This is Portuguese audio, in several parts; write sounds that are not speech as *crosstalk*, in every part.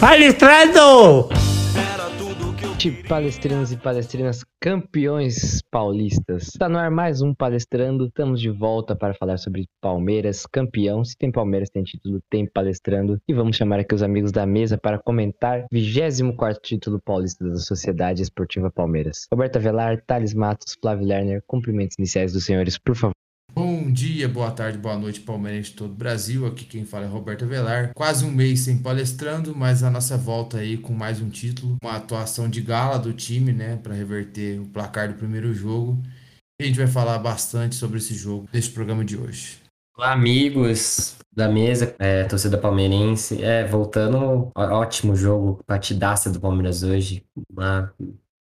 Palestrando! Palestrinos e palestrinas campeões paulistas. Está no ar mais um palestrando. Estamos de volta para falar sobre Palmeiras, campeão. Se tem Palmeiras, tem título, tem palestrando. E vamos chamar aqui os amigos da mesa para comentar 24 título paulista da Sociedade Esportiva Palmeiras. Roberta Velar, Thales Matos, Flávio Lerner, cumprimentos iniciais dos senhores, por favor. Bom dia, boa tarde, boa noite, palmeirense de todo o Brasil. Aqui quem fala é Roberto Velar. Quase um mês sem palestrando, mas a nossa volta aí com mais um título, uma atuação de gala do time, né, para reverter o placar do primeiro jogo. A gente vai falar bastante sobre esse jogo neste programa de hoje. Olá, amigos da mesa, é, torcida palmeirense. É, voltando, ótimo jogo, partidaça do Palmeiras hoje. Uma,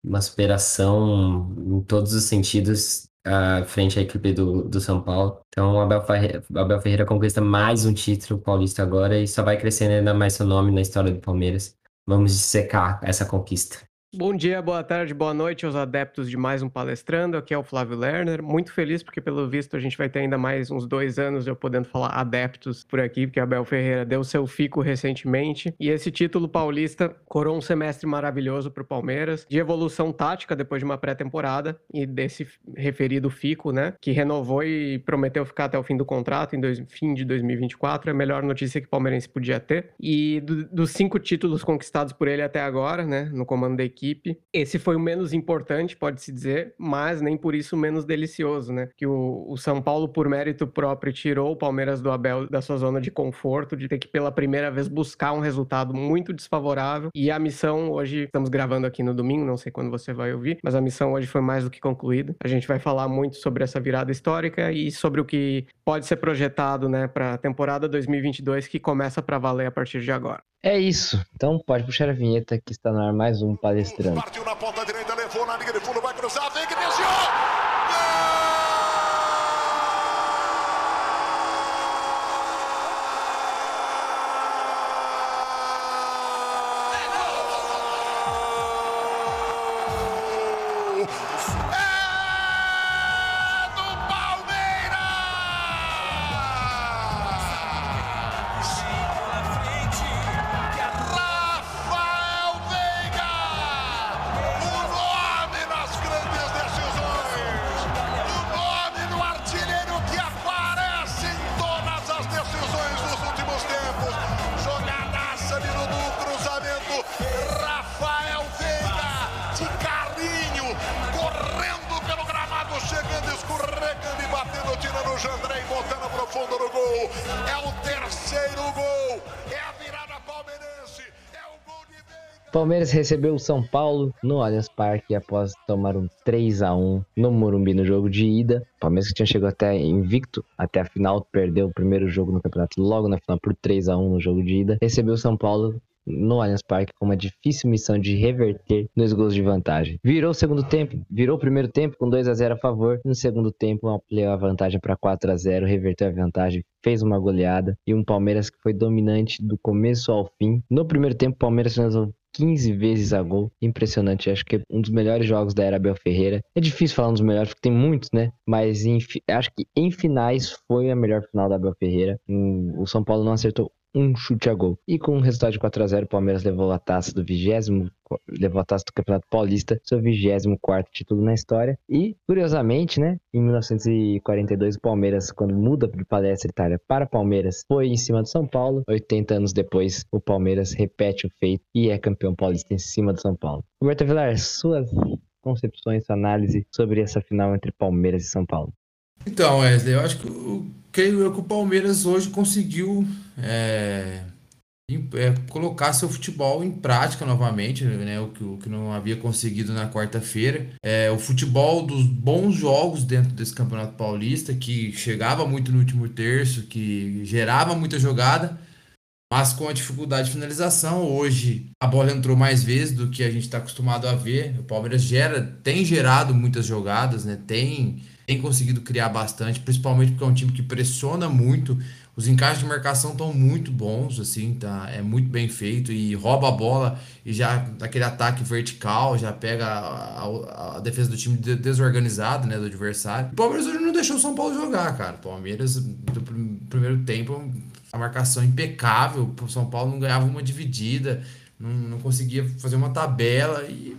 uma superação em todos os sentidos uh, frente à equipe do, do São Paulo. Então, Abel, Ferreira, Abel Ferreira conquista mais um título paulista agora e só vai crescendo ainda mais seu nome na história do Palmeiras. Vamos dissecar essa conquista. Bom dia, boa tarde, boa noite aos adeptos de mais um Palestrando. Aqui é o Flávio Lerner. Muito feliz porque, pelo visto, a gente vai ter ainda mais uns dois anos eu podendo falar adeptos por aqui, porque Abel Ferreira deu seu fico recentemente. E esse título paulista coroou um semestre maravilhoso para o Palmeiras, de evolução tática depois de uma pré-temporada e desse referido fico, né, que renovou e prometeu ficar até o fim do contrato, em dois, fim de 2024. É a melhor notícia que o Palmeirense podia ter. E do, dos cinco títulos conquistados por ele até agora, né, no comando da equipe, equipe. Esse foi o menos importante, pode-se dizer, mas nem por isso menos delicioso, né? Que o, o, São Paulo, por mérito próprio, tirou o Palmeiras do Abel da sua zona de conforto, de ter que pela primeira vez buscar um resultado muito desfavorável. E a missão hoje, estamos gravando aqui no domingo, não sei quando você vai ouvir, mas a missão hoje foi mais do que concluída. A gente vai falar muito sobre essa virada histórica e sobre o que pode ser projetado, né, para a temporada 2022 que começa para valer a partir de agora. É isso. Então pode puxar a vinheta que está no ar mais um palestrante. Partiu na ponta direita, levou na linha de fundo, vai cruzar, vem que desviou! Palmeiras recebeu o São Paulo no Allianz Parque após tomar um 3 a 1 no Morumbi no jogo de ida. Palmeiras que tinha chegado até invicto até a final, perdeu o primeiro jogo no campeonato logo na final por 3 a 1 no jogo de ida. Recebeu o São Paulo no Allianz Parque com uma difícil missão de reverter dois gols de vantagem. Virou o segundo tempo, virou o primeiro tempo com 2 a 0 a favor. No segundo tempo, ampliou a vantagem para 4 a 0 reverteu a vantagem, fez uma goleada. E um Palmeiras que foi dominante do começo ao fim. No primeiro tempo, o Palmeiras finalizou 15 vezes a gol. Impressionante. Acho que é um dos melhores jogos da era Abel Ferreira. É difícil falar um dos melhores, porque tem muitos, né? Mas em, acho que em finais foi a melhor final da Abel Ferreira. O São Paulo não acertou um chute a gol. E com o resultado de 4 a 0 o Palmeiras levou a taça do vigésimo, levou a taça do Campeonato Paulista, seu 24 título na história. E, curiosamente, né, em 1942 o Palmeiras, quando muda de Palestra Itália para Palmeiras, foi em cima do São Paulo. 80 anos depois, o Palmeiras repete o feito e é campeão paulista em cima do São Paulo. Roberto Vilar, suas concepções, sua análise sobre essa final entre Palmeiras e São Paulo. Então, Wesley, eu acho que o, creio eu que o Palmeiras hoje conseguiu é, é, colocar seu futebol em prática novamente, né? O que, o que não havia conseguido na quarta-feira. É, o futebol dos bons jogos dentro desse Campeonato Paulista, que chegava muito no último terço, que gerava muita jogada, mas com a dificuldade de finalização. Hoje a bola entrou mais vezes do que a gente está acostumado a ver. O Palmeiras gera, tem gerado muitas jogadas, né? Tem tem conseguido criar bastante, principalmente porque é um time que pressiona muito. Os encaixes de marcação estão muito bons, assim, tá? É muito bem feito e rouba a bola e já daquele ataque vertical, já pega a, a, a defesa do time desorganizado, né, do adversário. O Palmeiras hoje não deixou o São Paulo jogar, cara. O Palmeiras, do primeiro tempo, a marcação impecável. O São Paulo não ganhava uma dividida não, não conseguia fazer uma tabela e,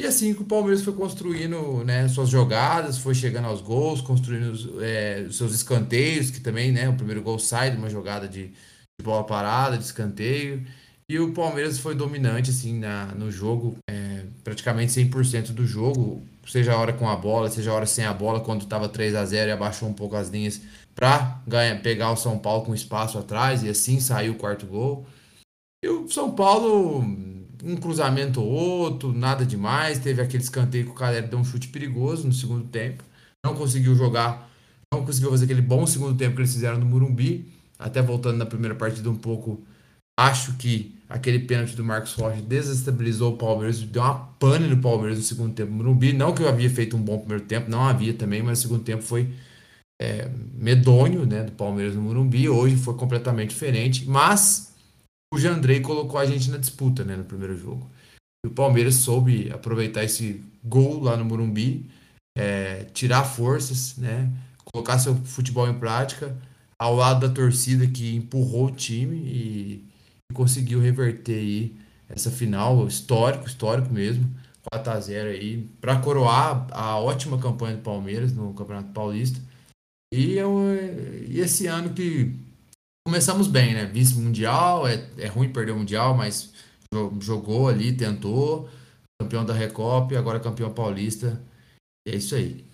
e assim que o Palmeiras foi construindo né, suas jogadas, foi chegando aos gols, construindo é, seus escanteios, que também, né, o primeiro gol sai de uma jogada de, de bola parada, de escanteio. E o Palmeiras foi dominante assim na, no jogo, é, praticamente 100% do jogo, seja a hora com a bola, seja a hora sem a bola, quando estava 3 a 0 e abaixou um pouco as linhas para pegar o São Paulo com espaço atrás e assim saiu o quarto gol. E o São Paulo, um cruzamento ou outro, nada demais. Teve aquele escanteio que o Calera deu um chute perigoso no segundo tempo. Não conseguiu jogar, não conseguiu fazer aquele bom segundo tempo que eles fizeram no Murumbi. Até voltando na primeira partida um pouco, acho que aquele pênalti do Marcos Rocha desestabilizou o Palmeiras, deu uma pane no Palmeiras no segundo tempo. Murumbi, não que eu havia feito um bom primeiro tempo, não havia também, mas o segundo tempo foi é, medonho, né, do Palmeiras no Murumbi. Hoje foi completamente diferente, mas o Jandrei colocou a gente na disputa né, no primeiro jogo. E o Palmeiras soube aproveitar esse gol lá no Morumbi, é, tirar forças, né, colocar seu futebol em prática ao lado da torcida que empurrou o time e, e conseguiu reverter aí essa final histórico, histórico mesmo, 4 a 0 aí, para coroar a ótima campanha do Palmeiras no Campeonato Paulista. E, eu, e esse ano que começamos bem, né? Vice-mundial, é, é ruim perder o Mundial, mas jogou ali, tentou, campeão da Recopa, agora campeão paulista. E é isso aí.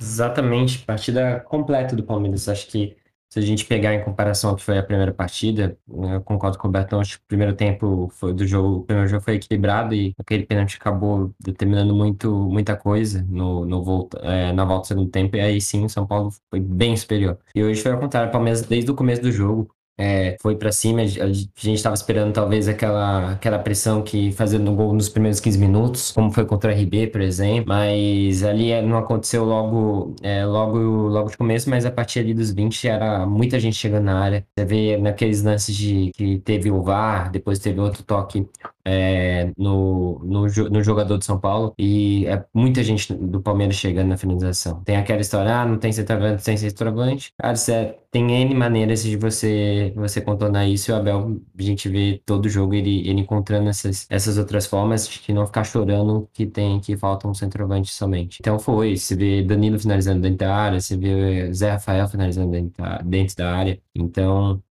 Exatamente, partida completa do Palmeiras. Acho que se a gente pegar em comparação que foi a primeira partida, eu concordo com o Bertão, acho que o primeiro tempo foi do jogo, o primeiro jogo foi equilibrado e aquele pênalti acabou determinando muito, muita coisa no, no volta, é, na volta do segundo tempo, e aí sim o São Paulo foi bem superior. E hoje foi ao contrário, o Palmeiras desde o começo do jogo é, foi para cima. A gente estava esperando talvez aquela, aquela pressão que fazendo gol nos primeiros 15 minutos, como foi contra o RB, por exemplo. Mas ali é, não aconteceu logo, é, logo, logo de começo, mas a partir ali dos 20 era muita gente chegando na área. Você vê naqueles lances de que teve o VAR, depois teve outro toque é, no, no, no, jogador de São Paulo e é muita gente do Palmeiras chegando na finalização. Tem aquela história, ah, não tem centroavante, tem centroavante. Cara, é, tem N maneiras de você, você contornar isso e o Abel, a gente vê todo jogo ele, ele encontrando essas, essas outras formas de não ficar chorando que tem que falta um centroavante somente. Então foi, você vê Danilo finalizando dentro da área, você vê Zé Rafael finalizando dentro da, dentro da área. Então,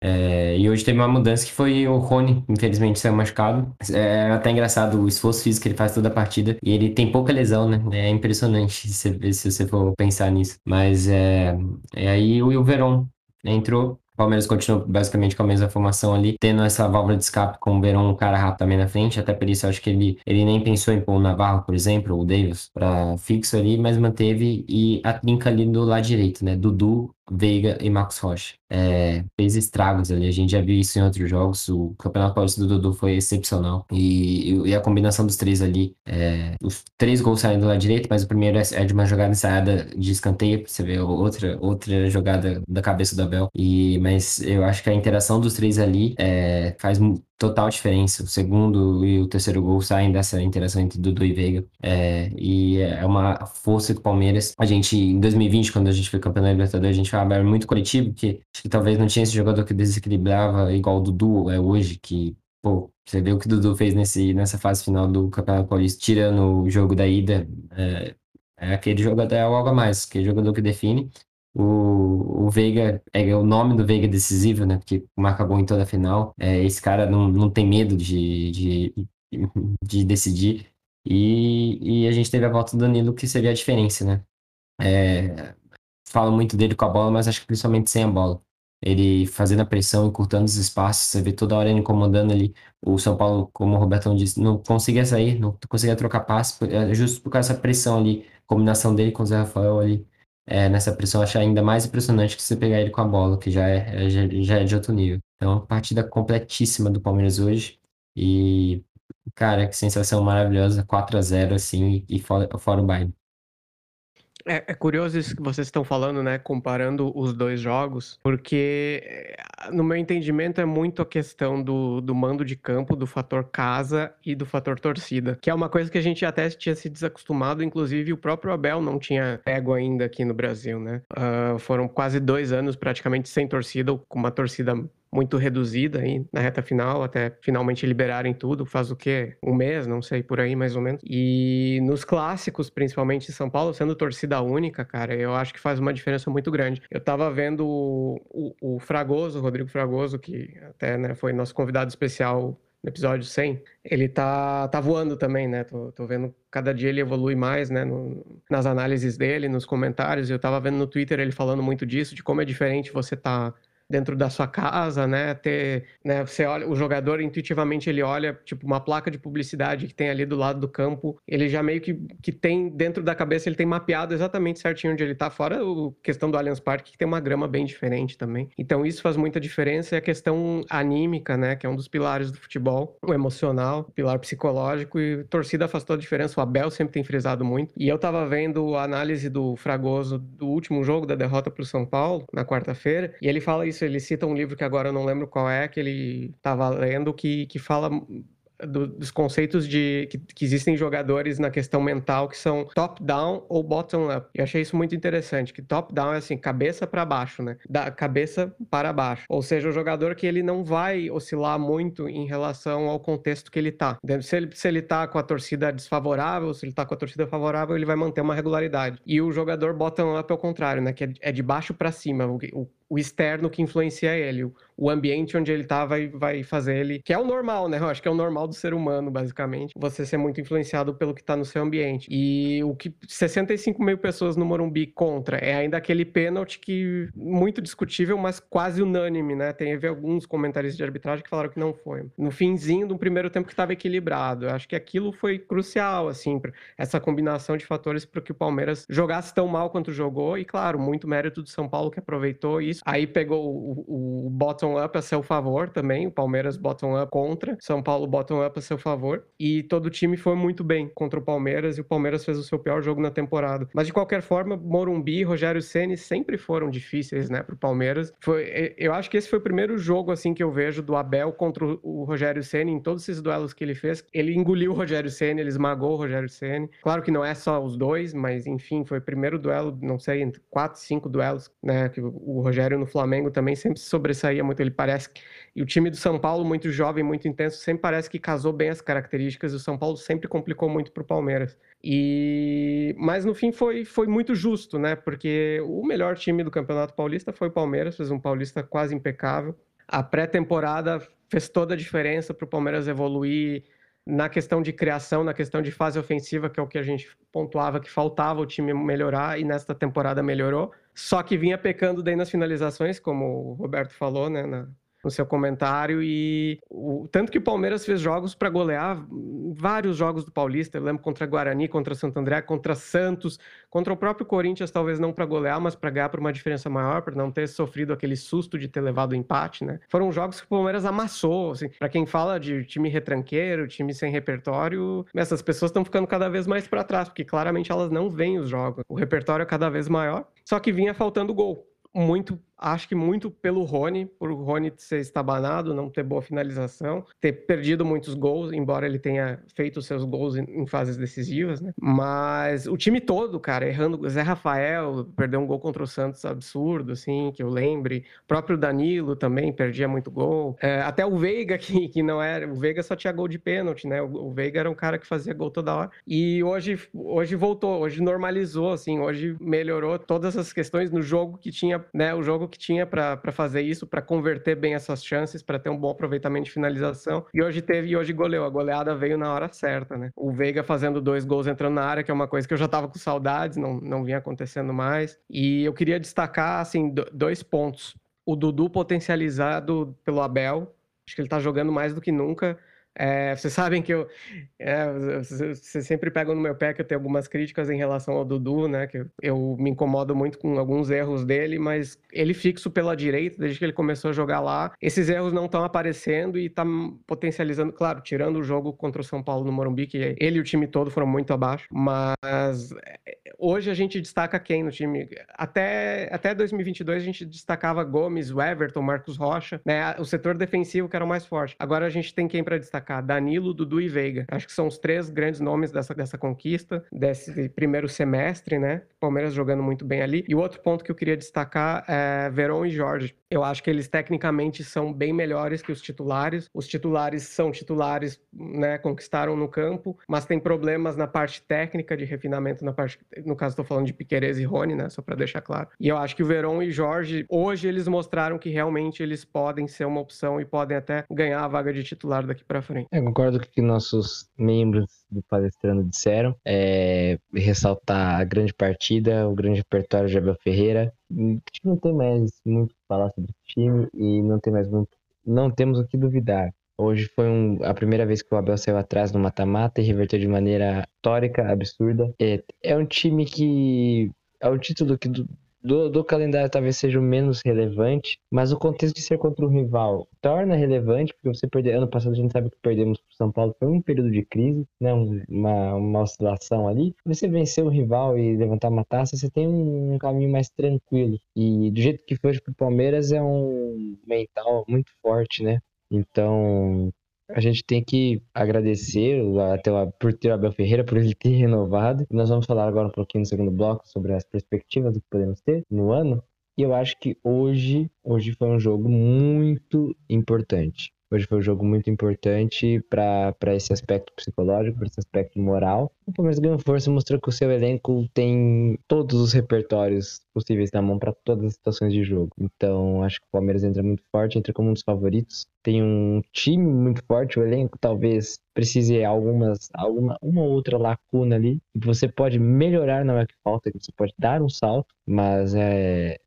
é, e hoje teve uma mudança que foi o Rony, infelizmente, saiu machucado. É até engraçado o esforço físico que ele faz toda a partida. E ele tem pouca lesão, né? É impressionante se, *laughs* se você for pensar nisso. Mas é, é aí o Veron entrou, o Palmeiras continua basicamente com a mesma formação ali, tendo essa válvula de escape com o Verão, um cara rápido também na frente. Até por isso, acho que ele, ele nem pensou em pôr o Navarro, por exemplo, o Davis, para fixo ali, mas manteve e a trinca ali do lado direito, né? Dudu, Veiga e Marcos Rocha. É, fez estragos ali, a gente já viu isso em outros jogos. O Campeonato Paulista do Dudu foi excepcional. E, e a combinação dos três ali, é, os três gols saem do lado direito, mas o primeiro é, é de uma jogada ensaiada de escanteio. Você vê outra, outra jogada da cabeça do Abel. E, mas eu acho que a interação dos três ali é, faz total diferença. O segundo e o terceiro gol saem dessa interação entre Dudu e Veiga. É, e é uma força do Palmeiras. A gente, em 2020, quando a gente foi campeão da Libertadores, a gente foi um muito coletivo, porque acho que talvez não tinha esse jogador que desequilibrava igual o Dudu é hoje, que, pô, você vê o que o Dudu fez nesse, nessa fase final do Campeonato Paulista, tirando o jogo da ida. É, é aquele jogador, é algo a mais, aquele jogador que define. O, o Veiga, é o nome do Veiga decisivo, né? Porque marca gol em toda a final. É, esse cara não, não tem medo de, de, de decidir. E, e a gente teve a volta do Danilo, que seria a diferença, né? É, falo muito dele com a bola, mas acho que principalmente sem a bola. Ele fazendo a pressão, encurtando os espaços, você vê toda hora ele incomodando ali. O São Paulo, como o Robertão disse, não conseguia sair, não conseguia trocar passe, é, justo por causa dessa pressão ali, combinação dele com o Zé Rafael ali é, nessa pressão, acho ainda mais impressionante que você pegar ele com a bola, que já é, já, já é de outro nível. Então, partida completíssima do Palmeiras hoje. E, cara, que sensação maravilhosa, 4 a 0 assim, e fora, fora o baile. É, é, curioso isso que vocês estão falando, né? Comparando os dois jogos, porque, eh, no meu entendimento, é muito a questão do, do mando de campo, do fator casa e do fator torcida, que é uma coisa que a gente até tinha se desacostumado, inclusive o próprio Abel não tinha pego ainda aqui no Brasil, né? Uh, foram quase dois anos praticamente sem torcida, com uma torcida muito reduzida aí na reta final, até finalmente liberarem tudo. Faz o quê? Um mês, não sei, por aí mais ou menos. E nos clássicos, principalmente em São Paulo, sendo torcida única, cara, eu acho que faz uma diferença muito grande. Eu tava vendo o, o, o Fragoso, o Rodrigo Fragoso, que até né, foi nosso convidado especial no episódio 100, ele tá, tá voando também, né? Tô, tô vendo cada dia ele evolui mais, né? No, nas análises dele, nos comentários. Eu tava vendo no Twitter ele falando muito disso, de como é diferente você tá dentro da sua casa, né? Ter, né? Você olha, o jogador intuitivamente ele olha tipo uma placa de publicidade que tem ali do lado do campo, ele já meio que, que tem dentro da cabeça ele tem mapeado exatamente certinho onde ele tá. Fora a questão do Allianz Parque que tem uma grama bem diferente também. Então isso faz muita diferença e a questão anímica, né? Que é um dos pilares do futebol, o emocional, o pilar psicológico e torcida faz toda a diferença. O Abel sempre tem frisado muito. E eu tava vendo a análise do Fragoso do último jogo da derrota para o São Paulo na quarta-feira e ele fala isso isso, ele cita um livro que agora eu não lembro qual é, que ele estava lendo, que, que fala do, dos conceitos de que, que, existem jogadores na questão mental que são top-down ou bottom-up. Eu achei isso muito interessante, que top-down é assim, cabeça para baixo, né? Da cabeça para baixo. Ou seja, o jogador que ele não vai oscilar muito em relação ao contexto que ele tá. Se ele, se ele tá com a torcida desfavorável, se ele tá com a torcida favorável, ele vai manter uma regularidade. E o jogador bottom-up é o contrário, né? Que é, é de baixo para cima. O, o, o externo que influencia ele, o, ambiente onde ele tá vai, vai fazer ele, que é o normal, né? Eu acho que é o normal do ser humano, basicamente, você ser muito influenciado pelo que tá no seu ambiente. E o que 65 mil pessoas no Morumbi contra é ainda aquele pênalti que muito discutível, mas quase unânime, né? Teve alguns comentaristas de arbitragem que falaram que não foi. No finzinho do primeiro tempo que estava equilibrado. Eu acho que aquilo foi crucial, assim, essa combinação de fatores para que o Palmeiras jogasse tão mal quanto jogou. E, claro, muito mérito do São Paulo que aproveitou isso. Aí pegou o, o bottom up a seu favor também, o Palmeiras bottom up contra, São Paulo bottom up a seu favor. E todo o time foi muito bem contra o Palmeiras e o Palmeiras fez o seu pior jogo na temporada. Mas de qualquer forma, Morumbi e Rogério Ceni sempre foram difíceis, né, pro Palmeiras. Foi, eu acho que esse foi o primeiro jogo assim que eu vejo do Abel contra o Rogério Ceni em todos esses duelos que ele fez. Ele engoliu o Rogério Ceni, ele esmagou o Rogério Ceni. Claro que não é só os dois, mas enfim, foi o primeiro duelo, não sei, quatro, cinco duelos, né, que o Rogério no Flamengo também sempre sobressaía muito. Ele parece e o time do São Paulo muito jovem, muito intenso, sempre parece que casou bem as características. O São Paulo sempre complicou muito para o Palmeiras. E mas no fim foi, foi muito justo, né? Porque o melhor time do Campeonato Paulista foi o Palmeiras, fez um Paulista quase impecável. A pré-temporada fez toda a diferença para o Palmeiras evoluir na questão de criação, na questão de fase ofensiva, que é o que a gente pontuava que faltava o time melhorar, e nesta temporada melhorou. Só que vinha pecando daí nas finalizações, como o Roberto falou, né, na, no seu comentário e o, tanto que o Palmeiras fez jogos para golear vários jogos do Paulista, eu lembro contra Guarani, contra Santo André, contra Santos, contra o próprio Corinthians, talvez não para golear, mas para ganhar por uma diferença maior, para não ter sofrido aquele susto de ter levado o empate, né? Foram jogos que o Palmeiras amassou, assim, para quem fala de time retranqueiro, time sem repertório, essas pessoas estão ficando cada vez mais para trás, porque claramente elas não veem os jogos. O repertório é cada vez maior, só que vinha faltando gol muito acho que muito pelo Rony, por Rony ser estabanado, não ter boa finalização, ter perdido muitos gols, embora ele tenha feito seus gols em, fases decisivas, né? Mas o time todo, cara, errando. Zé Rafael perdeu um gol contra o Santos absurdo, assim, que eu lembre. O próprio Danilo também perdia muito gol. É, até o Veiga, *laughs* que, que não era. O Veiga só tinha gol de pênalti, né? O, o Veiga era um cara que fazia gol toda hora. E hoje, hoje voltou, hoje normalizou, assim, hoje melhorou todas as questões no jogo que tinha, né? O jogo que tinha para fazer isso, para converter bem essas chances, para ter um bom aproveitamento de finalização. E hoje teve, e hoje goleou. A goleada veio na hora certa, né? O Veiga fazendo dois gols entrando na área, que é uma coisa que eu já tava com saudades, não, não vinha acontecendo mais. E eu queria destacar, assim, dois pontos. O Dudu potencializado pelo Abel, acho que ele tá jogando mais do que nunca. É, vocês sabem que eu. É, vocês sempre pegam no meu pé que eu tenho algumas críticas em relação ao Dudu, né? Que eu, me incomodo muito com alguns erros dele, mas ele fixo pela direita, desde que ele começou a jogar lá. Esses erros não estão aparecendo e tá potencializando, claro, tirando o jogo contra o São Paulo no Morumbi, que ele e o time todo foram muito abaixo. Mas é, hoje a gente destaca quem no time? Até, até 2022 a gente destacava Gomes, Everton, Marcos Rocha, né? O setor defensivo que era o mais forte. Agora a gente tem quem para destacar? Destacar Danilo, Dudu e Veiga. Acho que são os três grandes nomes dessa, dessa conquista, desse primeiro semestre, né? Palmeiras jogando muito bem ali. E o outro ponto que eu queria destacar é Verón e Jorge. Eu acho que eles tecnicamente são bem melhores que os titulares. Os titulares são titulares, né? Conquistaram no campo, mas tem problemas na parte técnica de refinamento, na parte. No caso, estou falando de Piqueires e Rony, né? Só para deixar claro. E eu acho que o Verón e Jorge, hoje, eles mostraram que realmente eles podem ser uma opção e podem até ganhar a vaga de titular daqui para frente. Eu concordo com o que nossos membros do palestrando disseram. É, ressaltar a grande partida, o grande repertório de Abel Ferreira. Não tem mais muito o que falar sobre o time e não tem mais muito. Não temos o que duvidar. Hoje foi um, a primeira vez que o Abel saiu atrás no mata-mata e reverteu de maneira histórica, absurda. É, é um time que. É um título que do, do calendário talvez seja o menos relevante, mas o contexto de ser contra um rival torna relevante, porque você perdeu. Ano passado a gente sabe que perdemos para São Paulo, foi um período de crise, né? uma, uma oscilação ali. Você vencer o rival e levantar uma taça, você tem um, caminho mais tranquilo. E do jeito que foi para o Palmeiras, é um mental muito forte, né? Então, a gente tem que agradecer até por ter o Abel Ferreira, por ele ter renovado. Nós vamos falar agora um pouquinho no segundo bloco sobre as perspectivas do que podemos ter no ano. E eu acho que hoje, hoje foi um jogo muito importante. Hoje foi um jogo muito importante para esse aspecto psicológico, para esse aspecto moral. O Palmeiras ganhou força e mostrou que o seu elenco tem todos os repertórios possíveis na mão para todas as situações de jogo. Então, acho que o Palmeiras entra muito forte, entra como um dos favoritos. Tem um time muito forte, o elenco talvez precise algumas alguma uma outra lacuna ali você pode melhorar na hora que falta, você pode dar um salto, mas é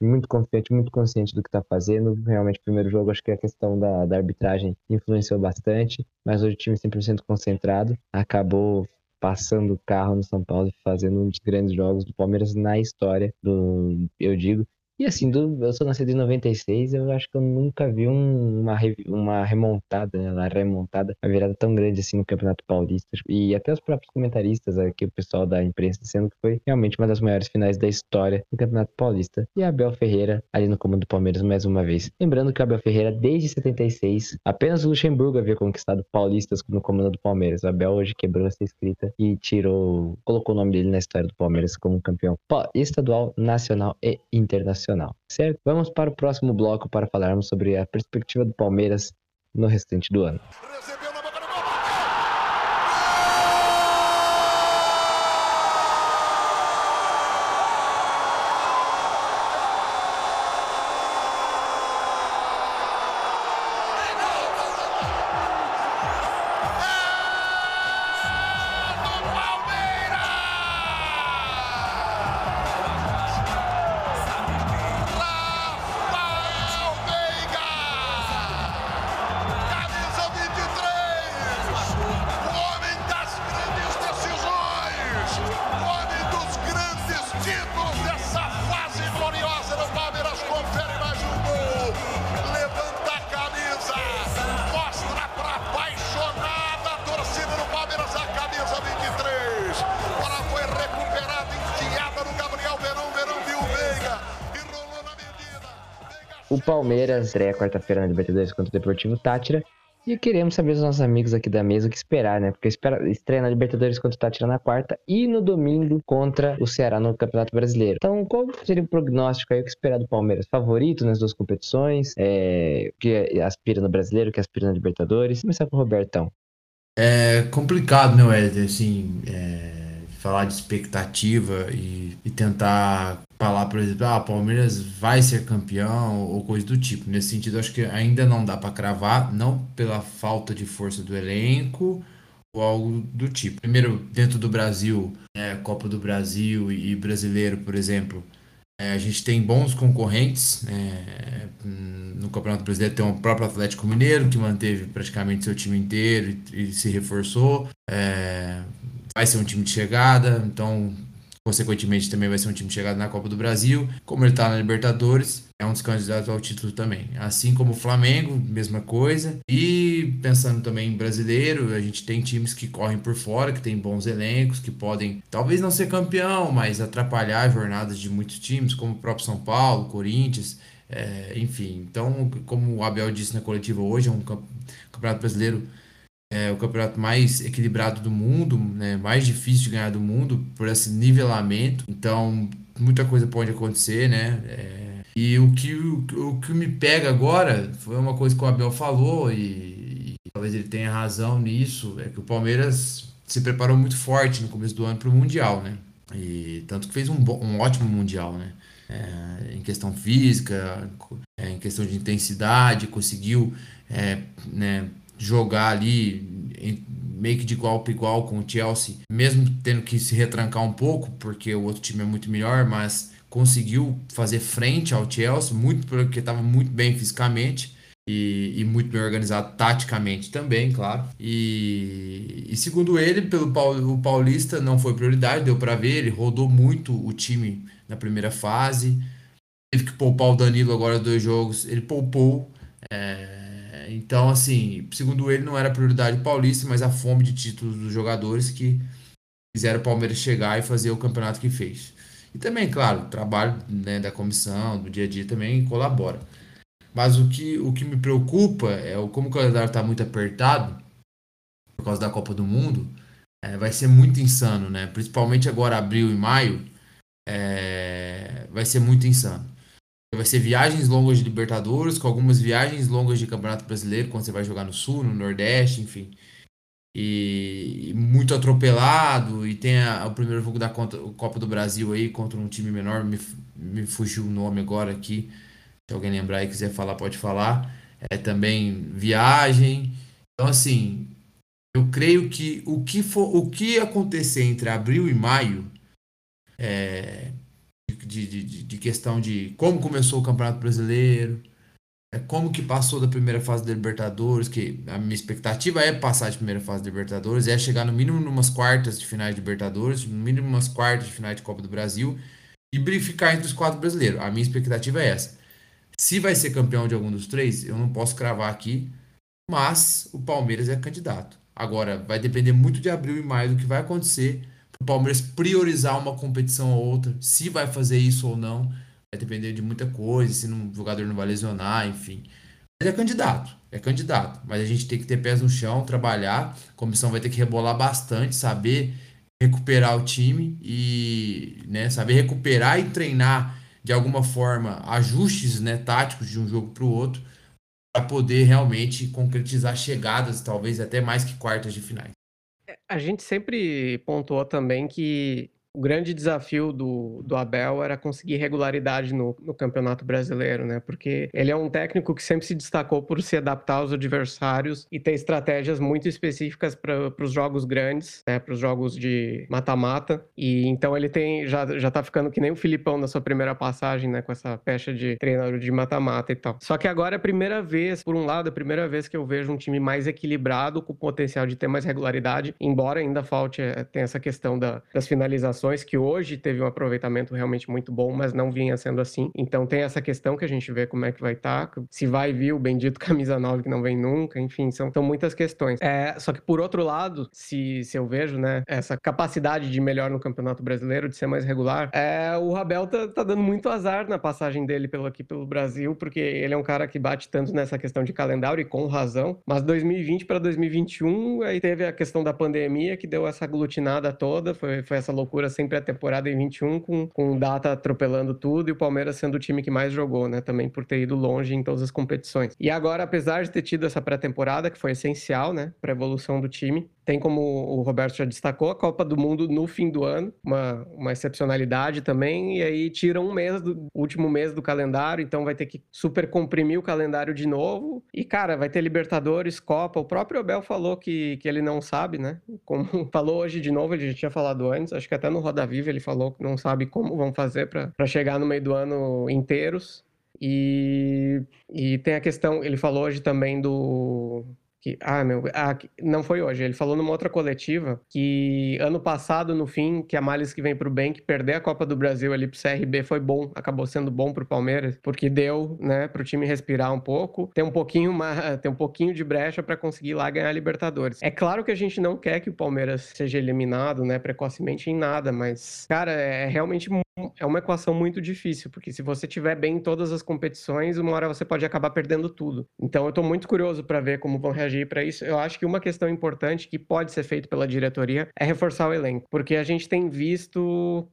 muito confiante, muito consciente do que está fazendo. Realmente, o primeiro jogo, acho que a questão da, da arbitragem influenciou bastante, mas hoje o time 100% concentrado acabou passando o carro no São Paulo e fazendo um dos grandes jogos do Palmeiras na história do, eu digo, e assim, do, eu sou nascido em 96, eu acho que eu nunca vi um, uma, uma remontada, né? Uma remontada, uma virada tão grande assim no Campeonato Paulista. E até os próprios comentaristas aqui, o pessoal da imprensa, dizendo que foi realmente uma das maiores finais da história do Campeonato Paulista. E Abel Ferreira ali no comando do Palmeiras mais uma vez. Lembrando que o Abel Ferreira, desde 76, apenas o Luxemburgo havia conquistado paulistas no comando do Palmeiras. O Abel hoje quebrou essa escrita e tirou, colocou o nome dele na história do Palmeiras como campeão estadual, nacional e internacional certo? Vamos para o próximo bloco para falarmos sobre a perspectiva do Palmeiras no restante do ano. Palmeiras estreia quarta-feira na Libertadores contra o Deportivo Tátira. E queremos saber dos nossos amigos aqui da mesa o que esperar, né? Porque espera, estreia na Libertadores contra o Tátira na quarta e no domingo contra o Ceará no Campeonato Brasileiro. Então, qual seria o prognóstico aí? O que esperar do Palmeiras? Favorito nas duas competições? É, que aspira no Brasileiro, que aspira na Libertadores? Começar com o Robertão. É complicado, né, Wesley? Assim, é falar de expectativa e, e tentar falar, por exemplo, ah, Palmeiras vai ser campeão ou coisa do tipo. Nesse sentido, acho que ainda não dá para cravar, não pela falta de força do elenco ou algo do tipo. Primeiro, dentro do Brasil, é, Copa do Brasil e, brasileiro, por exemplo, é, a gente tem bons concorrentes. É, no Campeonato Brasileiro tem o próprio Atlético Mineiro, que manteve praticamente seu time inteiro e, e se reforçou. É, vai ser um time de chegada, então consequentemente também vai ser um time de chegada na Copa do Brasil. Como ele está na Libertadores, é um dos candidatos ao título também. Assim como o Flamengo, mesma coisa. E pensando também em brasileiro, a gente tem times que correm por fora, que tem bons elencos, que podem talvez não ser campeão, mas atrapalhar as jornadas de muitos times, como o próprio São Paulo, Corinthians. É, enfim, então, como o Abel disse na coletiva hoje, é um campeonato brasileiro é o campeonato mais equilibrado do mundo, né? Mais difícil de ganhar do mundo por esse nivelamento. Então, muita coisa pode acontecer, né? É, e o que, o, o, que me pega agora foi uma coisa que o Abel falou, e, e, talvez ele tenha razão nisso, é que o Palmeiras se preparou muito forte no começo do ano para o Mundial, né? E tanto que fez um, um ótimo Mundial, né? É, em questão física, é, em questão de intensidade, conseguiu é, né, jogar ali meio que de igual para igual com o Chelsea, mesmo tendo que se retrancar um pouco, porque o outro time é muito melhor, mas conseguiu fazer frente ao Chelsea, muito porque estava muito bem fisicamente. E, e, muito bem organizado taticamente também, claro. E, e segundo ele, pelo o Paulista não foi prioridade, deu para ver, ele rodou muito o time na primeira fase. Teve que poupar o Danilo agora dois jogos, ele poupou. É, então, assim, segundo ele, não era prioridade Paulista, mas a fome de títulos dos jogadores que fizeram o Palmeiras chegar e fazer o campeonato que fez. E também, claro, o trabalho né, da comissão, do dia a dia também colabora. Mas o que, o que me preocupa é o, como o calendário está muito apertado, por causa da Copa do Mundo, é, vai ser muito insano, né? Principalmente agora, abril e maio, é, vai ser muito insano. Vai ser viagens longas de Libertadores, com algumas viagens longas de Campeonato Brasileiro, quando você vai jogar no Sul, no Nordeste, enfim e muito atropelado e tem a, o primeiro jogo da Copa do Brasil aí contra um time menor, me, me fugiu o nome agora aqui, se alguém lembrar e quiser falar, pode falar. É também viagem. Então assim, eu creio que o que for, o que acontecer entre abril e maio é, de, de, de questão de como começou o Campeonato Brasileiro, é como que passou da primeira fase da Libertadores, que a minha expectativa é passar de primeira fase da Libertadores, é chegar no mínimo numas quartas de finais de Libertadores, no mínimo umas quartas de finais de Copa do Brasil e ficar entre os quatro brasileiros. A minha expectativa é essa. Se vai ser campeão de algum dos três, eu não posso cravar aqui, mas o Palmeiras é candidato. Agora, vai depender muito de abril e maio do que vai acontecer o Palmeiras priorizar uma competição ou outra, se vai fazer isso ou não vai depender de muita coisa, se um jogador não vai lesionar, enfim. Mas é candidato, é candidato. Mas a gente tem que ter pés no chão, trabalhar. A comissão vai ter que rebolar bastante, saber recuperar o time e né, saber recuperar e treinar de alguma forma ajustes né, táticos de um jogo para o outro para poder realmente concretizar chegadas, talvez até mais que quartas de finais. A gente sempre pontuou também que o grande desafio do, do Abel era conseguir regularidade no, no, Campeonato Brasileiro, né? Porque ele é um técnico que sempre se destacou por se adaptar aos adversários e ter estratégias muito específicas para os jogos grandes, né? Para os jogos de mata-mata. E então ele tem já, já tá ficando que nem o Filipão na sua primeira passagem, né? Com essa pecha de treinador de mata-mata e tal. Só que agora é a primeira vez, por um lado, é a primeira vez que eu vejo um time mais equilibrado, com potencial de ter mais regularidade, embora ainda falte, é, tem essa questão da, das finalizações que hoje teve um aproveitamento realmente muito bom, mas não vinha sendo assim. Então tem essa questão que a gente vê como é que vai estar, tá, se vai vir o bendito *laughs* camisa 9 que não vem nunca, enfim, são, são muitas questões. É, só que por outro lado, se, se eu vejo, né, essa capacidade de melhor no Campeonato Brasileiro, de ser mais regular, é, o Rabel tá, tá dando muito azar na passagem dele pelo, aqui pelo Brasil, porque ele é um cara que bate tanto nessa questão de calendário e com razão, mas 2020 para 2021 aí teve a questão da pandemia que deu essa aglutinada toda, foi, foi essa loucura sempre a temporada em 21, com, com data atropelando tudo e o Palmeiras sendo o time que mais jogou, né? Também por ter ido longe em todas as competições. E agora, apesar de ter tido essa pré-temporada, que foi essencial, né, para evolução do time, tem como o Roberto já destacou, a Copa do Mundo no fim do ano, uma, uma excepcionalidade também, e aí tira um mês do último mês do calendário, então vai ter que super comprimir o calendário de novo. E, cara, vai ter Libertadores, Copa. O próprio Abel falou que, que ele não sabe, né? Como *laughs* falou hoje de novo, ele já tinha falado antes, acho que até no Roda Viva ele falou que não sabe como vão fazer para chegar no meio do ano inteiros. E, e tem a questão, ele falou hoje também do que, ah, meu, ah, não foi hoje. Ele falou numa outra coletiva que ano passado, no fim, que a males que vem pro bem, que perder a Copa do Brasil ali pro CRB foi bom, acabou sendo bom pro Palmeiras, porque deu, né, pro time respirar um pouco, ter um pouquinho, uma, *laughs* ter um pouquinho de brecha para conseguir lá ganhar a Libertadores. É claro que a gente não quer que o Palmeiras seja eliminado, né, precocemente em nada, mas, cara, é realmente é uma equação muito difícil, porque se você tiver bem em todas as competições, uma hora você pode acabar perdendo tudo. Então eu estou muito curioso para ver como vão reagir para isso. Eu acho que uma questão importante que pode ser feita pela diretoria é reforçar o elenco, porque a gente tem visto,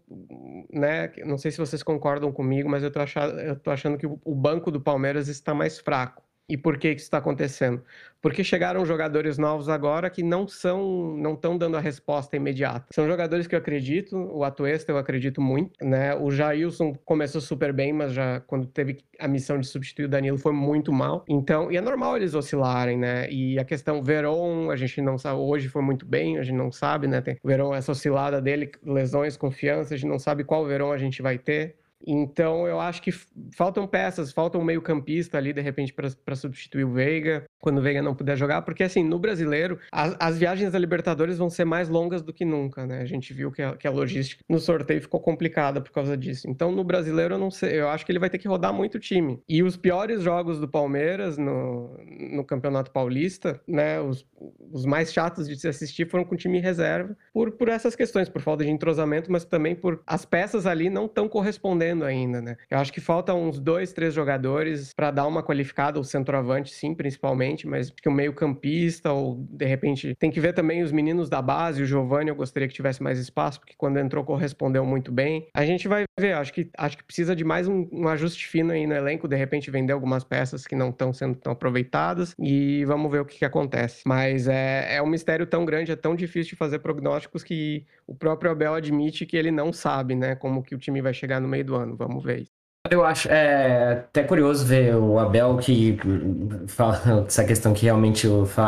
né, não sei se vocês concordam comigo, mas eu tô achando, eu tô achando que o banco do Palmeiras está mais fraco. E por que isso está acontecendo? Porque chegaram jogadores novos agora que não são, não estão dando a resposta imediata. São jogadores que eu acredito, o Atuesta eu acredito muito, né? O Jailson começou super bem, mas já quando teve a missão de substituir o Danilo foi muito mal. Então, e é normal eles oscilarem, né? E a questão Veron, a gente não sabe, hoje foi muito bem, a gente não sabe, né? Tem o Veron, essa oscilada dele, lesões, confiança, a gente não sabe qual Veron a gente vai ter. Então eu acho que faltam peças, falta um meio-campista ali, de repente, para substituir o Veiga, quando o Veiga não puder jogar, porque assim, no brasileiro, as, as, viagens da Libertadores vão ser mais longas do que nunca, né? A gente viu que a, que a logística no sorteio ficou complicada por causa disso. Então, no brasileiro, eu não sei, eu acho que ele vai ter que rodar muito time. E os piores jogos do Palmeiras no, no Campeonato Paulista, né? Os, os mais chatos de se assistir foram com time reserva, por, por essas questões, por falta de entrosamento, mas também por as peças ali não estão correspondendo ainda, né? Eu acho que faltam uns dois, três jogadores para dar uma qualificada, o centroavante, sim, principalmente, mas que o meio-campista, ou de repente tem que ver também os meninos da base, o Giovanni, eu gostaria que tivesse mais espaço, porque quando entrou correspondeu muito bem. A gente vai ver, acho que, acho que precisa de mais um, um ajuste fino aí no elenco, de repente vender algumas peças que não estão sendo tão aproveitadas e vamos ver o que, que acontece. Mas é, é um mistério tão grande, é tão difícil de fazer prognósticos que o próprio Abel admite que ele não sabe, né, como que o time vai chegar no meio do ano. Vamos ver. Eu acho é, até curioso ver o Abel que fala *laughs* essa questão que realmente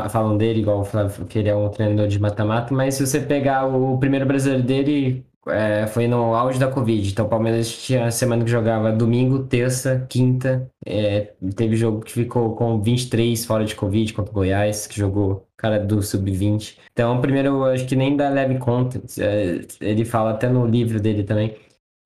falam dele, igual que ele é um treinador de mata-mata, mas se você pegar o primeiro brasileiro dele, é, foi no auge da Covid. Então o Palmeiras tinha semana que jogava domingo, terça, quinta. É, teve jogo que ficou com 23 fora de Covid contra o Goiás, que jogou cara do sub-20. Então, primeiro, eu acho que nem dá leve conta. É, ele fala até no livro dele também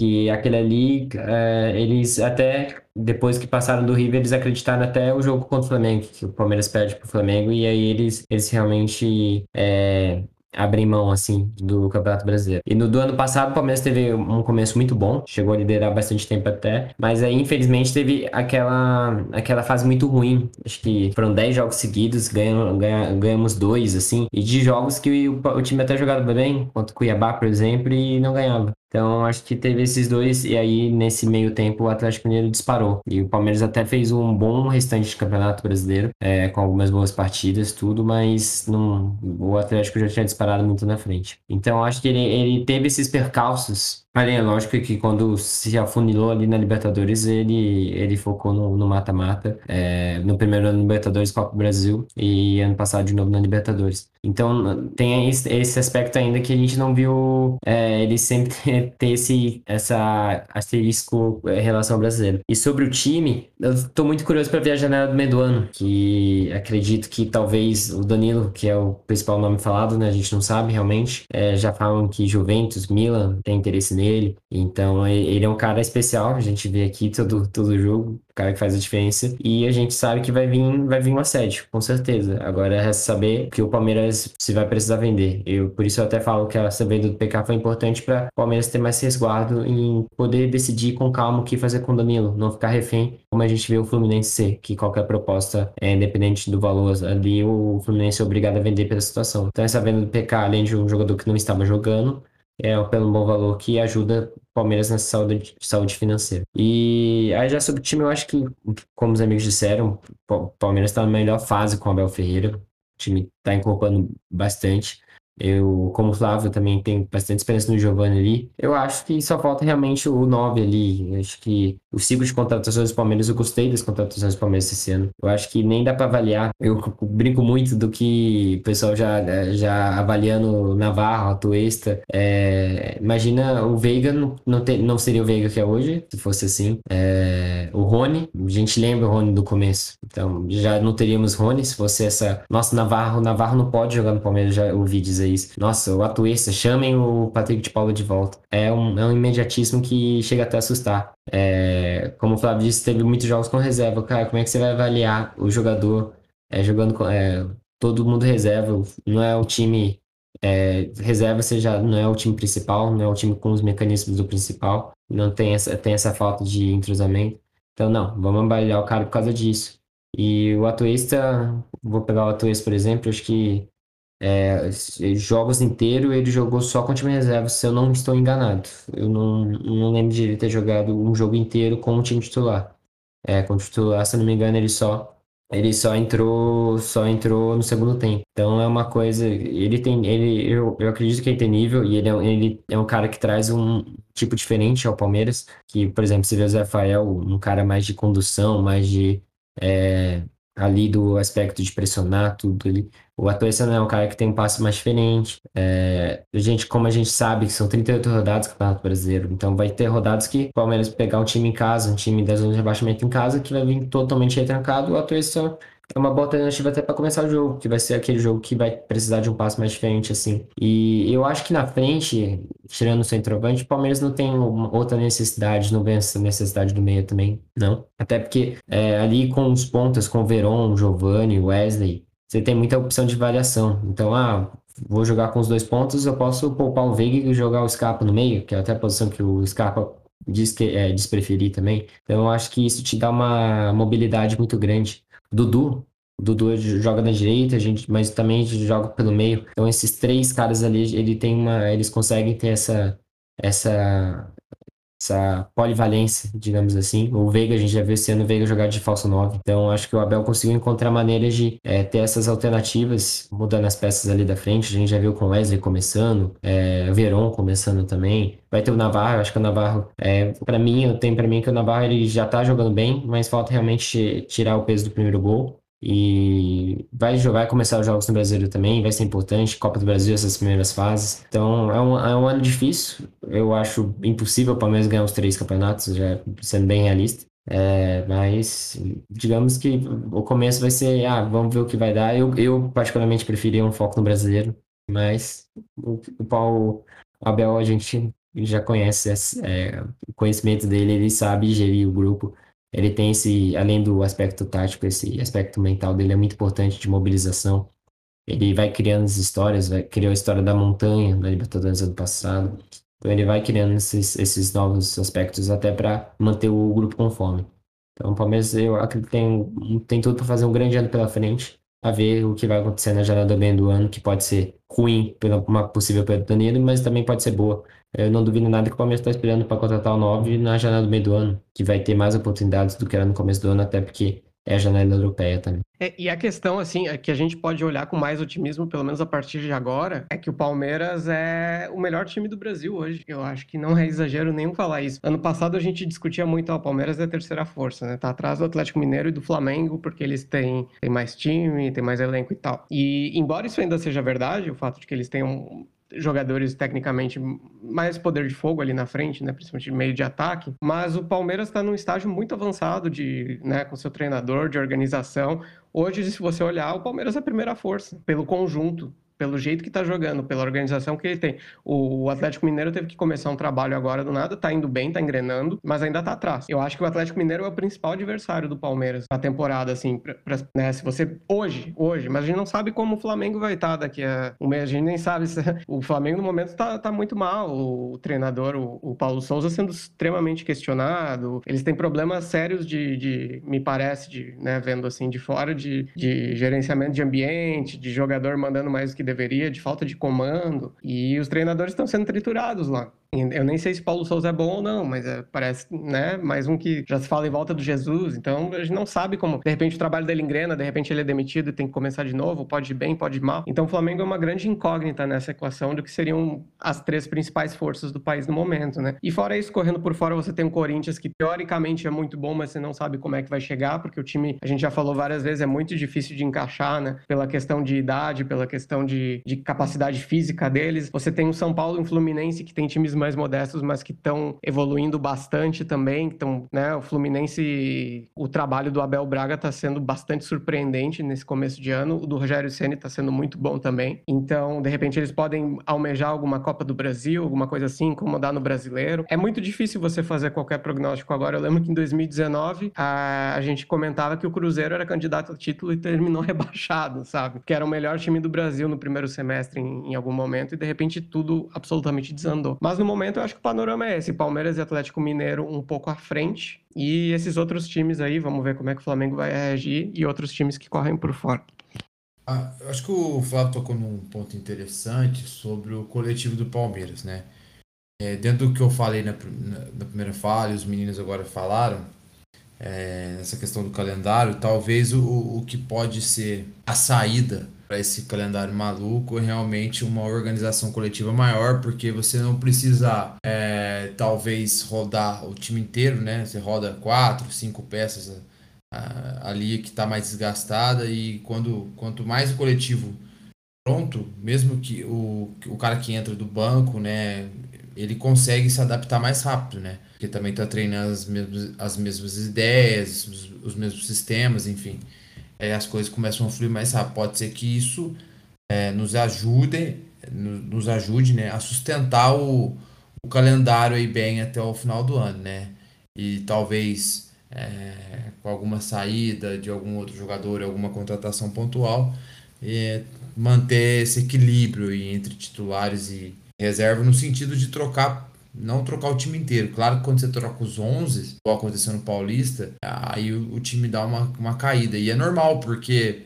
que aquele ali, é, eles até, depois que passaram do River, eles acreditaram até o jogo contra o Flamengo, que o Palmeiras perde pro Flamengo, e aí eles, eles realmente é, abrem mão, assim, do Campeonato Brasileiro. E no do ano passado, o Palmeiras teve um começo muito bom, chegou a liderar bastante tempo até, mas aí, infelizmente, teve aquela, aquela fase muito ruim. Acho que foram 10 jogos seguidos, ganhamos, dois, assim, e de jogos que o, o time até jogava bem, contra o Cuiabá, por exemplo, e não ganhava. Então, acho que teve esses dois, e aí, nesse meio tempo, o Atlético Mineiro disparou. E o Palmeiras até fez um bom restante de campeonato brasileiro, é, com algumas boas partidas, tudo, mas não, o Atlético já tinha disparado muito na frente. Então, acho que ele, ele teve esses percalços Além, é lógico que quando se afunilou ali na Libertadores, ele, ele focou no mata-mata. É, no primeiro ano Libertadores, Copa Brasil, e ano passado de novo na Libertadores. Então tem esse aspecto ainda que a gente não viu é, ele sempre *laughs* ter esse essa asterisco em relação ao brasileiro. E sobre o time, eu tô muito curioso para ver a janela do meio do ano, que acredito que talvez o Danilo, que é o principal nome falado, né? A gente não sabe realmente. É, já falam que Juventus, Milan tem interesse nele nele. Então ele é um cara especial, a gente vê aqui todo, todo jogo, o cara que faz a diferença. E a gente sabe que vai vir, vai vir um assédio, com certeza. Agora é saber que o Palmeiras se vai precisar vender. Eu, por isso eu até falo que a venda do PK foi importante para o Palmeiras ter mais resguardo em poder decidir com calma o que fazer com o Danilo, não ficar refém, como a gente vê o Fluminense ser, que qualquer proposta é independente do valor ali, o Fluminense é obrigado a vender pela situação. Então essa venda do PK, além de um jogador que não estava jogando, é, pelo bom valor que ajuda o Palmeiras nessa saúde, saúde financeira. E aí já sobre o time, eu acho que, como os amigos disseram, o Palmeiras está na melhor fase com o Abel Ferreira. O time está incorporando bastante. Eu, como Flávio, também tenho bastante esperança no Giovanni ali. Eu acho que só falta realmente o 9 ali. Eu acho que o ciclo de contratações do Palmeiras, eu gostei das contratações do Palmeiras esse ano. Eu acho que nem dá para avaliar. Eu brinco muito do que o pessoal já, já avaliando Navarro, Atuesta. É, imagina o Veiga não, não, ter, não seria o Veiga que é hoje, se fosse assim. É, o Rony, a gente lembra o Rony do começo. Então já não teríamos Rony se fosse essa. Nossa, Navarro, Navarro não pode jogar no Palmeiras, já ouvi dizer isso. Nossa, o Atuesta, chamem o Patrick de Paula de volta. É um, é um imediatismo que chega até a assustar. É, como o Flávio disse, teve muitos jogos com reserva. Cara, como é que você vai avaliar o jogador é, jogando com. É, todo mundo reserva, não é o time. É, reserva seja não é o time principal, não é o time com os mecanismos do principal. não tem essa, tem essa falta de entrosamento. Então, não, vamos avaliar o cara por causa disso. E o Atuista, vou pegar o Atuista, por exemplo, acho que é, jogos inteiros ele jogou só com time reserva, se eu não estou enganado. Eu não, não lembro de ele ter jogado um jogo inteiro com o time titular. É, com o titular, se eu não me engano, ele só ele só entrou só entrou no segundo tempo. Então é uma coisa, ele tem ele eu, eu acredito que ele tem nível e ele é, ele é um cara que traz um tipo diferente ao Palmeiras, que por exemplo, você vê o Zé Rafael, um cara mais de condução, mais de é, ali do aspecto de pressionar tudo ali. O Atuesta é um cara que tem um passo mais diferente. É, a gente, como a gente sabe, são 38 rodadas do Campeonato Brasileiro, então vai ter rodadas que o Palmeiras pegar um time em casa, um time da zona de rebaixamento em casa, que vai vir totalmente retrancado. O Atuesta é uma boa alternativa até para começar o jogo, que vai ser aquele jogo que vai precisar de um passo mais diferente, assim. E eu acho que na frente, tirando o centroavante, o Palmeiras não tem outra necessidade, não vê essa necessidade do meio também, não. Até porque é, ali com os pontas, com o Veron, Giovanni, Wesley, você tem muita opção de variação. Então, ah, vou jogar com os dois pontos, eu posso poupar o Veiga e jogar o Scarpa no meio, que é até a posição que o Scarpa diz que é, diz preferir também. Então, eu acho que isso te dá uma mobilidade muito grande. Dudu. Dudu joga na direita, a gente, mas também joga pelo meio. Então esses três caras ali, ele tem uma, eles conseguem ter essa essa essa polivalência, digamos assim. O Veiga, a gente já viu esse ano o Veiga jogar de falso 9. Então, acho que o Abel conseguiu encontrar maneiras de é, ter essas alternativas, mudando as peças ali da frente. A gente já viu com o Wesley começando, é, Veron começando também. Vai ter o Navarro, acho que o Navarro, é, para mim, eu tenho para mim que o Navarro ele já tá jogando bem, mas falta realmente tirar o peso do primeiro gol. E vai, vai começar os jogos no Brasileiro também, vai ser importante. Copa do Brasil, essas primeiras fases. Então é um, é um ano difícil. Eu acho impossível o Palmeiras ganhar os três campeonatos, já sendo bem realista. É, mas digamos que o começo vai ser, ah, vamos ver o que vai dar. Eu, eu particularmente preferia um foco no brasileiro, mas o, o Paulo Abel a gente já conhece é, o conhecimento dele, ele sabe gerir o grupo ele tem esse, além do aspecto tático, esse aspecto mental dele é muito importante de mobilização. Ele vai criando as histórias, vai criar a história da montanha na Libertadores ano passado. Então ele vai criando esses, esses novos aspectos até para manter o grupo conforme. Então o Palmeiras, eu acredito que tem, tem tudo para fazer um grande ano pela frente, a ver o que vai acontecer na janela do bem do ano, que pode ser ruim pela uma possível perda do Danilo, mas também pode ser boa eu não duvido nada que o Palmeiras está esperando para contratar o 9 na janela do meio do ano, que vai ter mais oportunidades do que era no começo do ano, até porque é a janela europeia também. É, e a questão, assim, é que a gente pode olhar com mais otimismo, pelo menos a partir de agora, é que o Palmeiras é o melhor time do Brasil hoje. Eu acho que não é exagero nenhum falar isso. Ano passado a gente discutia muito, ó, o Palmeiras é a terceira força, né? Tá atrás do Atlético Mineiro e do Flamengo, porque eles têm, têm mais time, têm mais elenco e tal. E embora isso ainda seja verdade, o fato de que eles tenham jogadores tecnicamente mais poder de fogo ali na frente, né, principalmente meio de ataque, mas o Palmeiras está num estágio muito avançado de, né, com seu treinador, de organização. Hoje, se você olhar, o Palmeiras é a primeira força pelo conjunto pelo jeito que tá jogando, pela organização que ele tem. O Atlético Mineiro teve que começar um trabalho agora do nada, tá indo bem, tá engrenando, mas ainda tá atrás. Eu acho que o Atlético Mineiro é o principal adversário do Palmeiras na temporada, assim, pra, pra, né? Se você. Hoje, hoje, mas a gente não sabe como o Flamengo vai estar tá daqui a um mês, a gente nem sabe se. *laughs* O Flamengo no momento tá, tá muito mal. O, treinador, o, o Paulo Souza, sendo extremamente questionado. Eles têm problemas sérios de, de me parece, de, né, vendo assim de fora, de, de gerenciamento de ambiente, de jogador mandando mais do que deveria, de falta de comando, e os treinadores estão sendo triturados lá. Eu nem sei se Paulo Souza é bom ou não, mas é, parece, né, mais um que já se fala em volta do Jesus, então a gente não sabe como, de repente o trabalho dele engrena, de repente ele é demitido e tem que começar de novo, pode ir bem, pode ir mal. Então o Flamengo é uma grande incógnita nessa equação do que seriam as três principais forças do país no momento, né? E fora isso, correndo por fora, você tem um Corinthians que teoricamente é muito bom, mas você não sabe como é que vai chegar, porque o time, a gente já falou várias vezes, é muito difícil de encaixar, né? Pela questão de idade, pela questão de, de capacidade física deles. Você tem o São Paulo e o Fluminense que tem times mais modestos, mas que estão evoluindo bastante também. Então, né, o Fluminense, o trabalho do Abel Braga está sendo bastante surpreendente nesse começo de ano. O do Rogério Ceni está sendo muito bom também. Então, de repente, eles podem almejar alguma Copa do Brasil, alguma coisa assim, incomodar no brasileiro. É muito difícil você fazer qualquer prognóstico agora. Eu lembro que em 2019 a, gente comentava que o Cruzeiro era candidato a título e terminou *laughs* rebaixado, sabe? Que era o melhor time do Brasil no primeiro semestre em, em, algum momento e de repente tudo absolutamente desandou. Mas no momento eu acho que o panorama é esse: Palmeiras e Atlético Mineiro um pouco à frente e esses outros times aí, vamos ver como é que o Flamengo vai reagir e outros times que correm por fora. Ah, acho que o Flávio tocou num ponto interessante sobre o coletivo do Palmeiras, né? É, dentro do que eu falei na, na, na primeira fala e os meninos agora falaram, é, nessa questão do calendário, talvez o, o que pode ser a saída para esse calendário maluco realmente uma organização coletiva maior, porque você não precisa é, talvez rodar o time inteiro, né? Você roda quatro, cinco peças ali que está mais desgastada e quando quanto mais o coletivo pronto, mesmo que o, o cara que entra do banco, né, ele consegue se adaptar mais rápido, né? Porque também está treinando as mesmas, as mesmas ideias, os, os mesmos sistemas, enfim. É, as coisas começam a fluir mais rápido. Pode ser que isso é, nos ajude, nos ajude, né, a sustentar o, o calendário aí bem até o final do ano, né? E talvez é, com alguma saída de algum outro jogador, alguma contratação pontual, é, manter esse equilíbrio entre titulares e reserva no sentido de trocar não trocar o time inteiro. Claro que quando você troca os 11, igual aconteceu no Paulista, aí o, o time dá uma, uma caída. E é normal, porque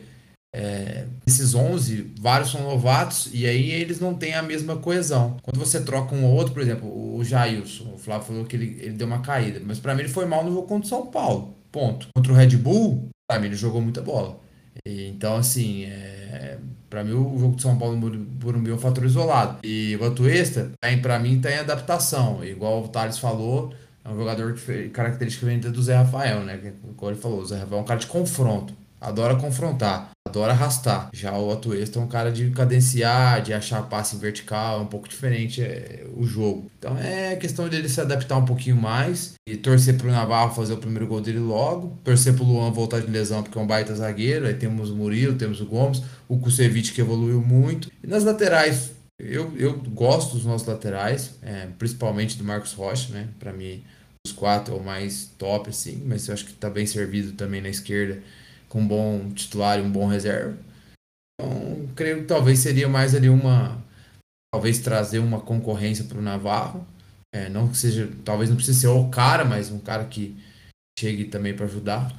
é, esses 11, vários são novatos e aí eles não têm a mesma coesão. Quando você troca um ou outro, por exemplo, o Jailson, o Flávio falou que ele, ele deu uma caída, mas para mim ele foi mal no jogo contra o São Paulo. Ponto. Contra o Red Bull, para mim ele jogou muita bola. E, então, assim, é, para mim o jogo de São Paulo no Burumbi é um fator isolado. E o Atuesta, para mim, está em adaptação. Igual o Thales falou, é um jogador que característica do Zé Rafael, né? Como ele falou, o Zé Rafael é um cara de confronto adora confrontar, adora arrastar. Já o Atuesta é um cara de cadenciar, de achar passe vertical, é um pouco diferente é, o jogo. Então é questão dele se adaptar um pouquinho mais e torcer pro Navarro fazer o primeiro gol dele logo, torcer pro Luan voltar de lesão porque é um baita zagueiro, aí temos o Murilo, temos o Gomes, o Kusevich que evoluiu muito. E nas laterais, eu, eu gosto dos nossos laterais, é, principalmente do Marcos Rocha, né? Para mim, os quatro é o mais top, assim, mas eu acho que tá bem servido também na esquerda com um bom titular e um bom reserva. Então, creio que talvez seria mais ali uma. Talvez trazer uma concorrência para o Navarro. É, não que seja. Talvez não precise ser o cara, mas um cara que chegue também para ajudar.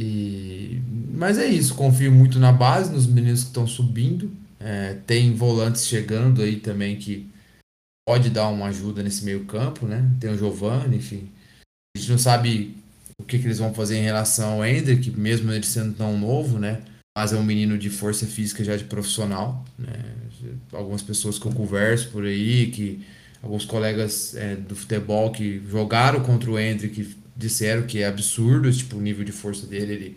E, mas é isso, confio muito na base, nos meninos que estão subindo. É, tem volantes chegando aí também que pode dar uma ajuda nesse meio campo, né? Tem o Giovanni, enfim. A gente não sabe o que, que eles vão fazer em relação ao Hendrick, mesmo ele sendo tão novo, né? Mas é um menino de força física já de profissional, né? Algumas pessoas que eu converso por aí, que alguns colegas é, do futebol que jogaram contra o Hendrick disseram que é absurdo tipo, o nível de força dele. Ele,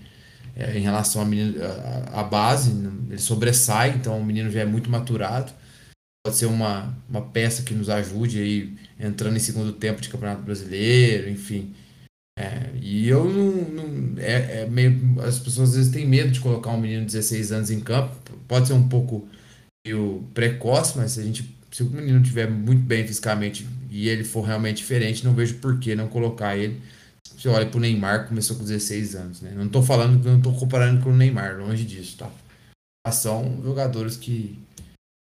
é, em relação à base, ele sobressai, então o menino já é muito maturado. Pode ser uma, uma peça que nos ajude aí entrando em segundo tempo de Campeonato Brasileiro, enfim. É, e eu não. não é, é, meio, as pessoas às vezes têm medo de colocar um menino de 16 anos em campo. Pode ser um pouco meio precoce, mas se a gente. Se o menino estiver muito bem fisicamente e ele for realmente diferente, não vejo por que não colocar ele. Você olha pro Neymar, começou com 16 anos, né? Não tô falando, não tô comparando com o Neymar, longe disso, tá? São jogadores que,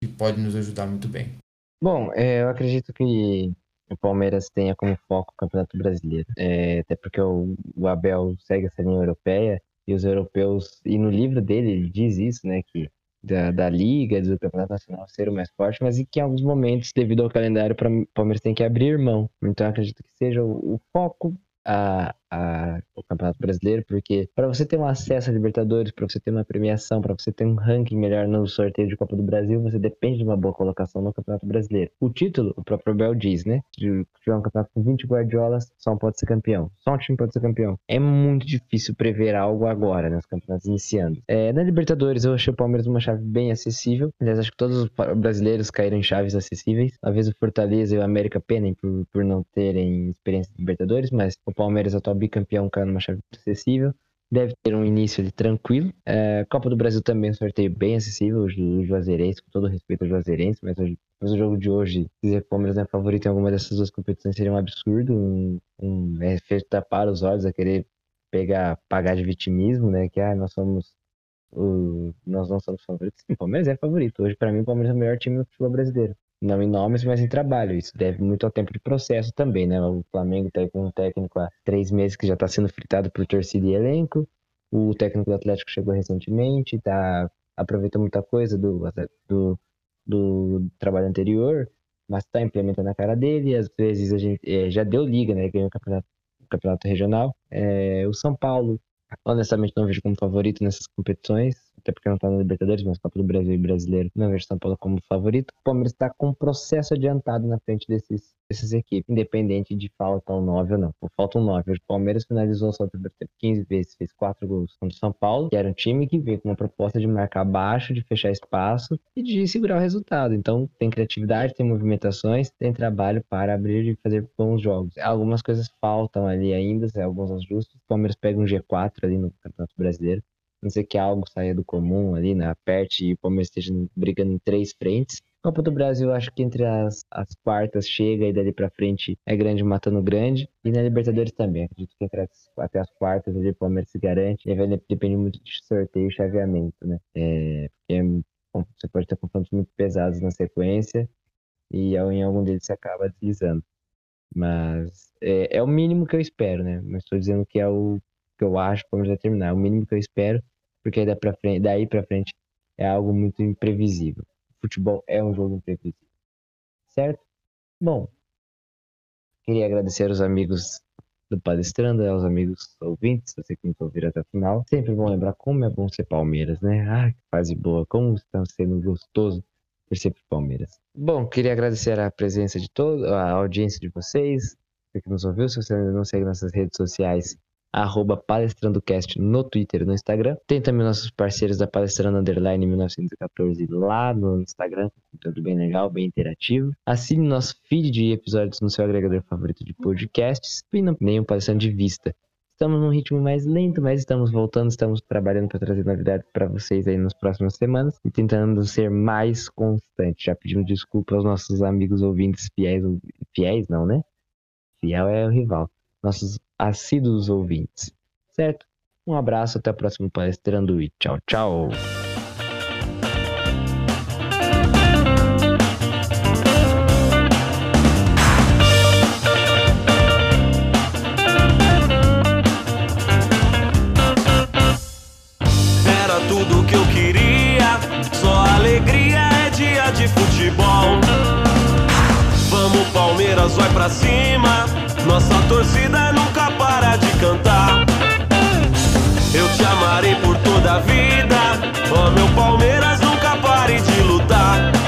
que podem nos ajudar muito bem. Bom, é, eu acredito que o Palmeiras tenha como foco o Campeonato Brasileiro. É, até porque o, o, Abel segue essa linha europeia e os europeus, e no livro dele ele diz isso, né, que da, da Liga, do Campeonato Nacional ser o mais forte, mas em que em alguns momentos, devido ao calendário, o Palmeiras tem que abrir mão. Então acredito que seja o, o foco a, a, o Campeonato Brasileiro, porque para você ter um acesso a Libertadores, para você ter uma premiação, para você ter um ranking melhor no sorteio de Copa do Brasil, você depende de uma boa colocação no Campeonato Brasileiro. O título, o próprio Abel diz, né? De tiver um campeonato com 20 guardiolas, só um pode ser campeão. Só um time pode ser campeão. É muito difícil prever algo agora, né, campeonatos iniciando. É, na Libertadores, eu achei o Palmeiras uma chave bem acessível. Aliás, acho que todos os brasileiros caíram em chaves acessíveis. Talvez o Fortaleza e o América penem por, por não terem experiência de Libertadores, mas o Palmeiras, atual bicampeão, caiu numa chave acessível. Deve ter um início ali tranquilo. É, Copa do Brasil também um sorteio bem acessível, o Juazeirense, com todo respeito ao Juazeirense, mas, mas o jogo de hoje, dizer que o Palmeiras é favorito em alguma dessas duas competições seria um absurdo, um, um é feito tapar os olhos a querer pegar, pagar de vitimismo, né? Que ah, nós somos o, nós não somos favoritos. Sim, *laughs* o Palmeiras é favorito. Hoje, para mim, o Palmeiras é o melhor time do futebol brasileiro. Não em nomes, mas em trabalho. Isso deve muito ao tempo de processo também, né? O Flamengo está com um técnico há três meses que já está sendo fritado por torcida e elenco. O técnico do Atlético chegou recentemente, tá, aproveitou muita coisa do, do, do trabalho anterior, mas está implementando a cara dele. Às vezes a gente é, já deu liga, né? Ganhou o campeonato, campeonato regional. É, o São Paulo, honestamente, não vejo como favorito nessas competições até porque não está na Libertadores, mas Copa do Brasil e Brasileiro, não vejo São Paulo como favorito. O Palmeiras está com um processo adiantado na frente desses, dessas equipes, independente de falta um 9 ou não. Falta um 9. O Palmeiras finalizou só o primeiro tempo 15 vezes, fez 4 gols contra o São Paulo, que era um time que veio com uma proposta de marcar baixo, de fechar espaço e de segurar o resultado. Então tem criatividade, tem movimentações, tem trabalho para abrir e fazer bons jogos. Algumas coisas faltam ali ainda, alguns ajustes. O Palmeiras pega um G4 ali no Campeonato Brasileiro não sei que algo saia do comum ali, né? Aperte e o Palmeiras esteja brigando em três frentes. Copa do Brasil, acho que entre as, as quartas chega e dali pra frente é grande matando grande. E na Libertadores também. Acredito que entre as, até as quartas ali o Palmeiras se garante. E vai depender muito de sorteio e chaveamento, né? É, porque você pode ter confrontos muito pesados na sequência e em algum deles você acaba deslizando. Mas é, é o mínimo que eu espero, né? Mas estou dizendo que é o que eu acho que o Palmeiras vai terminar. É o mínimo que eu espero porque daí pra frente, daí pra frente é algo muito imprevisível. Futebol é um jogo imprevisível. Certo? Bom, queria agradecer aos amigos do Palestrando, aos amigos ouvintes, você que me ouviram até o final. Sempre vão lembrar como é bom ser Palmeiras, né? Ah, que fase boa, como está sendo gostoso por ser Palmeiras. Bom, queria agradecer a presença de todos, a audiência de vocês, você que nos ouviu. Se você ainda não segue nossas redes sociais, arroba palestrandocast no Twitter e no Instagram. Tem também nossos parceiros da Palestrando Underline 1914 lá no Instagram, conteúdo bem legal, bem interativo. Assine nosso feed de episódios no seu agregador favorito de podcasts e não nenhum Palestrando de Vista. Estamos num ritmo mais lento, mas estamos voltando, estamos trabalhando para trazer novidades para vocês aí nas próximas semanas e tentando ser mais constante. Já pedimos desculpa aos nossos amigos ouvintes fiéis, fiéis não, né? Fiel é o rival nossos assíduos ouvintes, certo? Um abraço, até o próximo palestrando e tchau, tchau! Era tudo que eu queria, só alegria é dia de futebol. Vamos Palmeiras, vai pra cima. Nossa torcida nunca para de cantar. Eu te amarei por toda a vida. Ó, oh, meu Palmeiras, nunca pare de lutar.